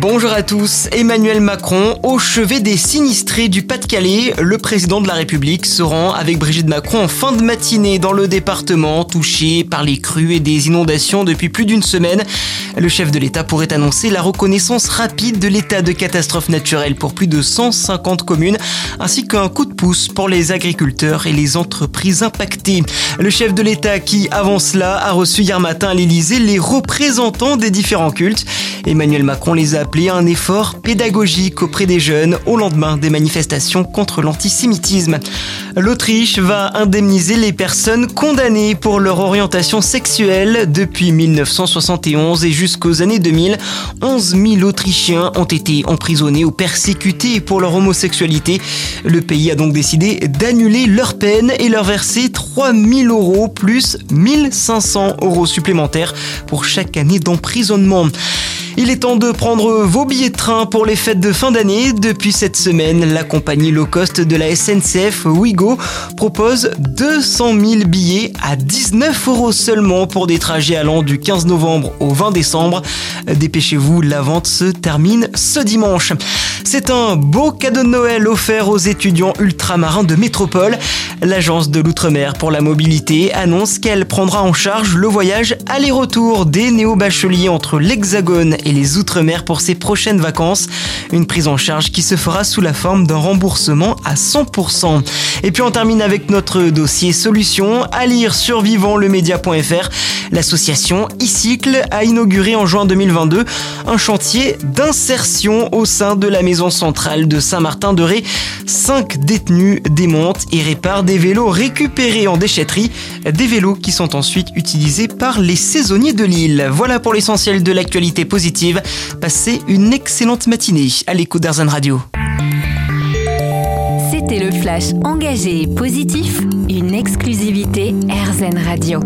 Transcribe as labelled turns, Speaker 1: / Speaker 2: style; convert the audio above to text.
Speaker 1: Bonjour à tous, Emmanuel Macron au chevet des sinistrés du Pas-de-Calais. Le président de la République se rend avec Brigitte Macron en fin de matinée dans le département touché par les crues et des inondations depuis plus d'une semaine. Le chef de l'État pourrait annoncer la reconnaissance rapide de l'état de catastrophe naturelle pour plus de 150 communes, ainsi qu'un coup de pouce pour les agriculteurs et les entreprises impactées. Le chef de l'État qui, avant cela, a reçu hier matin à l'Élysée les représentants des différents cultes. Emmanuel Macron les a appelés à un effort pédagogique auprès des jeunes au lendemain des manifestations contre l'antisémitisme. L'Autriche va indemniser les personnes condamnées pour leur orientation sexuelle depuis 1971 et jusqu'aux années 2000. 11 000 Autrichiens ont été emprisonnés ou persécutés pour leur homosexualité. Le pays a donc décidé d'annuler leur peine et leur verser 3 000 euros plus 1500 euros supplémentaires pour chaque année d'emprisonnement. Il est temps de prendre vos billets de train pour les fêtes de fin d'année. Depuis cette semaine, la compagnie low cost de la SNCF Ouigo propose 200 000 billets à 19 euros seulement pour des trajets allant du 15 novembre au 20 décembre. Dépêchez-vous, la vente se termine ce dimanche. C'est un beau cadeau de Noël offert aux étudiants ultramarins de métropole. L'agence de l'outre-mer pour la mobilité annonce qu'elle prendra en charge le voyage aller-retour des néo-bacheliers entre l'Hexagone et les Outre-mer pour ses prochaines vacances. Une prise en charge qui se fera sous la forme d'un remboursement à 100%. Et puis on termine avec notre dossier solution à lire. L'association e-cycle a inauguré en juin 2022 un chantier d'insertion au sein de la maison centrale de Saint-Martin-de-Ré. Cinq détenus démontent et réparent des vélos récupérés en déchetterie, des vélos qui sont ensuite utilisés par les saisonniers de l'île. Voilà pour l'essentiel de l'actualité positive. Passez une excellente matinée à l'écoute d'Arzan Radio.
Speaker 2: C'était le flash engagé et positif, une exclusivité RZN Radio.